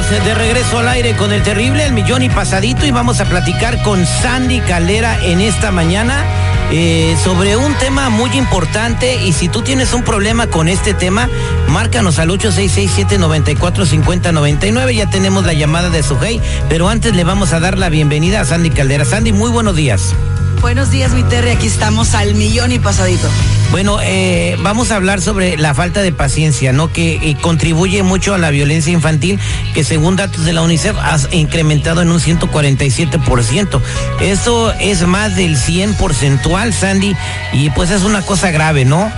Estamos de regreso al aire con el terrible, el millón y pasadito, y vamos a platicar con Sandy Caldera en esta mañana eh, sobre un tema muy importante. Y si tú tienes un problema con este tema, márcanos al 866-794-5099. Ya tenemos la llamada de Sujei, pero antes le vamos a dar la bienvenida a Sandy Caldera. Sandy, muy buenos días. Buenos días, mi Terry. Aquí estamos al millón y pasadito. Bueno, eh, vamos a hablar sobre la falta de paciencia, ¿no? Que eh, contribuye mucho a la violencia infantil, que según datos de la UNICEF ha incrementado en un 147%. Eso es más del 100 porcentual, Sandy, y pues es una cosa grave, ¿no?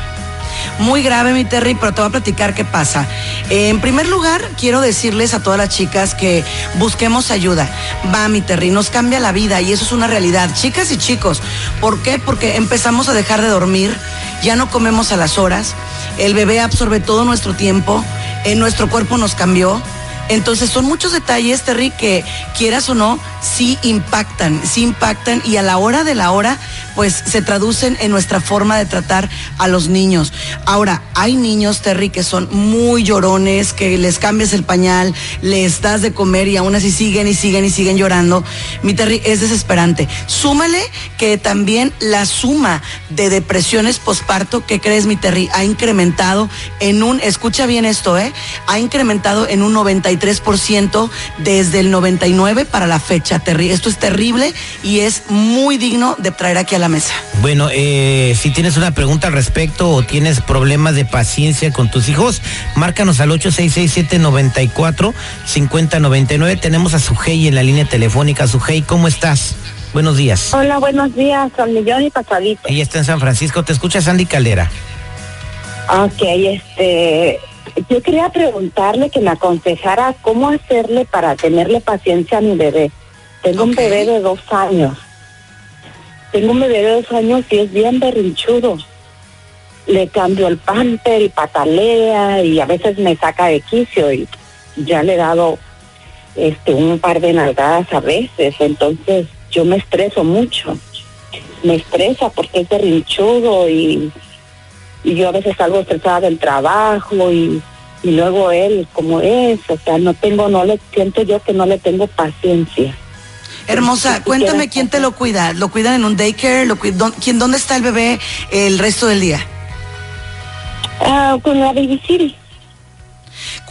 Muy grave, mi Terry, pero te voy a platicar qué pasa. Eh, en primer lugar, quiero decirles a todas las chicas que busquemos ayuda. Va, mi Terry, nos cambia la vida y eso es una realidad. Chicas y chicos, ¿por qué? Porque empezamos a dejar de dormir, ya no comemos a las horas, el bebé absorbe todo nuestro tiempo, en nuestro cuerpo nos cambió. Entonces son muchos detalles, Terry, que quieras o no, sí impactan, sí impactan y a la hora de la hora, pues se traducen en nuestra forma de tratar a los niños. Ahora, hay niños, Terry, que son muy llorones, que les cambias el pañal, les das de comer y aún así siguen y siguen y siguen llorando. Mi Terry, es desesperante. Súmale que también la suma de depresiones posparto, ¿qué crees, mi Terry? Ha incrementado en un, escucha bien esto, ¿eh? Ha incrementado en un 93% desde el 99 para la fecha. Esto es terrible y es muy digno de traer aquí a la mesa. Bueno, eh, si tienes una pregunta al respecto o tienes problemas de paciencia con tus hijos, márcanos al 866-794-5099. Tenemos a Sujei en la línea telefónica. Sujei, ¿cómo estás? Buenos días. Hola, buenos días, son millón y pasadito. Ella está en San Francisco. Te escucha Sandy Caldera. Ok, este, yo quería preguntarle que me aconsejara cómo hacerle para tenerle paciencia a mi bebé. Tengo un bebé de dos años. Tengo un bebé de dos años y es bien berrinchudo. Le cambio el pamper y patalea y a veces me saca de quicio y ya le he dado este un par de nalgadas a veces. Entonces yo me estreso mucho. Me estresa porque es berrinchudo y y yo a veces salgo estresada del trabajo y, y luego él como es, o sea, no tengo, no le siento yo que no le tengo paciencia. Hermosa, cuéntame quién te lo cuida. ¿Lo cuidan en un daycare? ¿Lo cuid- dón- quién, ¿Dónde está el bebé el resto del día? Ah, con la Baby City.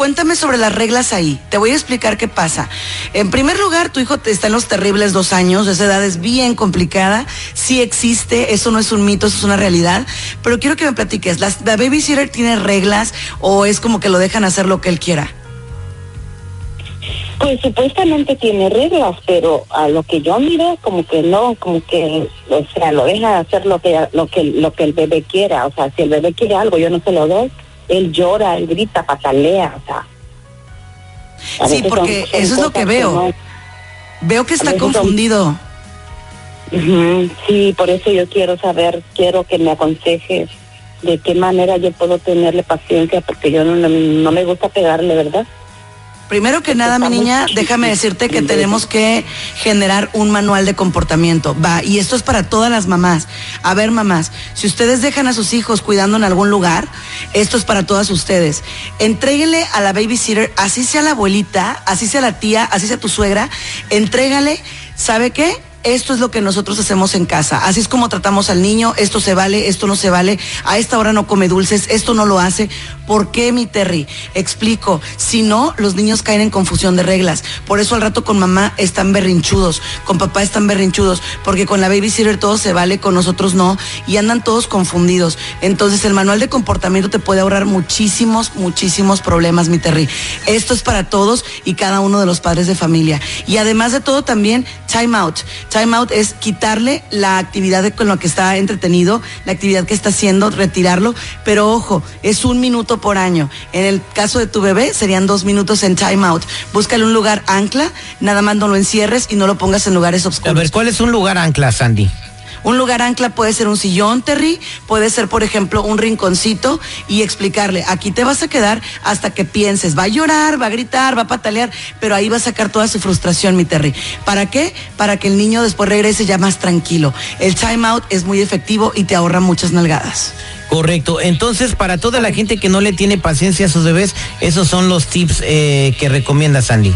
Cuéntame sobre las reglas ahí. Te voy a explicar qué pasa. En primer lugar, tu hijo está en los terribles dos años. Esa edad es bien complicada. Sí existe. Eso no es un mito, eso es una realidad. Pero quiero que me platiques. ¿las- ¿La babysitter tiene reglas o es como que lo dejan hacer lo que él quiera? Pues supuestamente tiene reglas, pero a lo que yo miro como que no, como que, o sea, lo deja hacer lo que lo que lo que el bebé quiera, o sea, si el bebé quiere algo, yo no se lo doy, él llora, él grita, patalea, o sea. Sí, porque son- son eso es lo que veo. no- Veo que está son- confundido. Sí, por eso yo quiero saber, quiero que me aconseje de qué manera yo puedo tenerle paciencia, porque yo no, no, no me gusta pegarle, ¿verdad? Primero que nada, mi niña, déjame decirte que tenemos que generar un manual de comportamiento. Va, y esto es para todas las mamás. A ver, mamás, si ustedes dejan a sus hijos cuidando en algún lugar, esto es para todas ustedes. Entréguenle a la babysitter, así sea la abuelita, así sea la tía, así sea tu suegra, entrégale, ¿sabe qué? Esto es lo que nosotros hacemos en casa. Así es como tratamos al niño. Esto se vale, esto no se vale. A esta hora no come dulces, esto no lo hace. ¿Por qué, mi Terry? Explico. Si no, los niños caen en confusión de reglas. Por eso al rato con mamá están berrinchudos, con papá están berrinchudos, porque con la babysitter todo se vale, con nosotros no, y andan todos confundidos. Entonces el manual de comportamiento te puede ahorrar muchísimos, muchísimos problemas, mi Terry. Esto es para todos y cada uno de los padres de familia. Y además de todo también, time out. Time out es quitarle la actividad de- con la que está entretenido, la actividad que está haciendo, retirarlo. Pero ojo, es un minuto por año. En el caso de tu bebé serían dos minutos en time out. Búscale un lugar ancla, nada más no lo encierres y no lo pongas en lugares A oscuros. ver, ¿cuál es un lugar ancla, Sandy? Un lugar ancla puede ser un sillón, Terry, puede ser, por ejemplo, un rinconcito y explicarle, aquí te vas a quedar hasta que pienses, va a llorar, va a gritar, va a patalear, pero ahí va a sacar toda su frustración, mi Terry. ¿Para qué? Para que el niño después regrese ya más tranquilo. El time out es muy efectivo y te ahorra muchas nalgadas. Correcto. Entonces, para toda la gente que no le tiene paciencia a sus bebés, esos son los tips eh, que recomienda Sandy.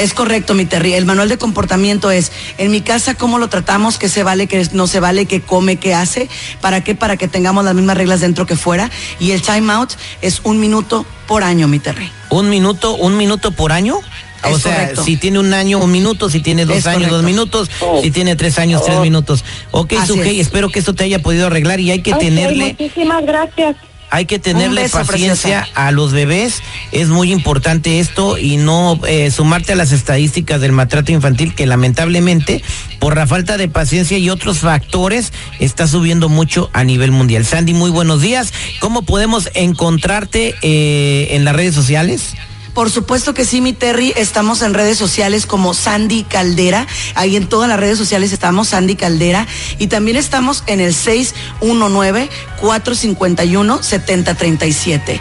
Es correcto, mi Terry. El manual de comportamiento es, en mi casa, cómo lo tratamos, qué se vale, qué no se vale, qué come, qué hace, para qué, para que tengamos las mismas reglas dentro que fuera. Y el time out es un minuto por año, mi Terry. ¿Un minuto, un minuto por año? O Es sea, correcto. si tiene un año, un minuto, si tiene dos Es años, dos minutos, si tiene tres años, tres minutos. Ok, Sujei, es. espero que esto te haya podido arreglar y hay que tenerle, Muchísimas gracias. Hay que tenerle beso, paciencia preciosa. a los bebés. Es muy importante esto y no eh, sumarte a las estadísticas del maltrato infantil que lamentablemente por la falta de paciencia y otros factores está subiendo mucho a nivel mundial. Sandy, muy buenos días. ¿Cómo podemos encontrarte eh, en las redes sociales? Por supuesto que sí, mi Terry. Estamos en redes sociales como Sandy Caldera. Ahí en todas las redes sociales estamos Sandy Caldera. Y también estamos en el 619-451-7037.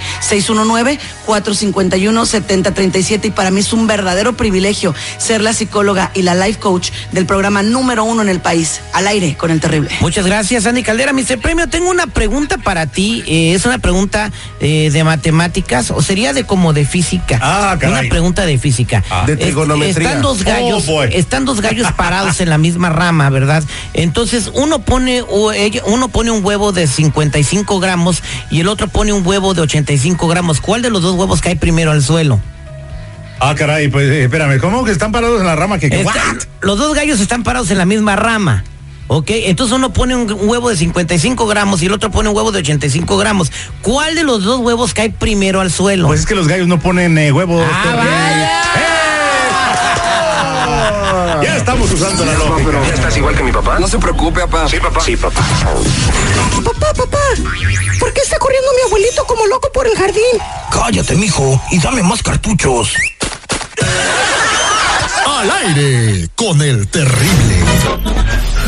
619-451-7037. Y para mí es un verdadero privilegio ser la psicóloga y la life coach del programa número uno en el país. Al aire con el terrible. Muchas gracias, Andy Caldera. Mr. Premio, tengo una pregunta para ti. Eh, es una pregunta eh, de matemáticas o sería de como de física. Ah, caray. Una pregunta de física. Ah. De Es- trigonometría. están dos gallos, Oh, boy. están dos gallos parados en la misma rama, ¿verdad? Entonces uno pone uno pone un huevo de 55 gramos y el otro pone un huevo de 85 gramos. ¿Cuál de los dos huevos cae primero al suelo? Ah, caray, pues eh, espérame, ¿cómo que están parados en la rama? que los dos gallos están parados en la misma rama. ¿Ok? Entonces uno pone un huevo de 55 gramos y el otro pone un huevo de 85 gramos. ¿Cuál de los dos huevos cae primero al suelo? Pues es que los gallos no ponen eh, huevos. Ah, vaya. ¡Eh! Ya estamos usando la lógica. ¿Ya estás igual que mi papá? No se preocupe, papá. Sí, papá. Sí, papá. Papá, papá, ¿por qué está corriendo mi abuelito como loco por el jardín? Cállate, mijo, y dame más cartuchos. Al aire con el terrible.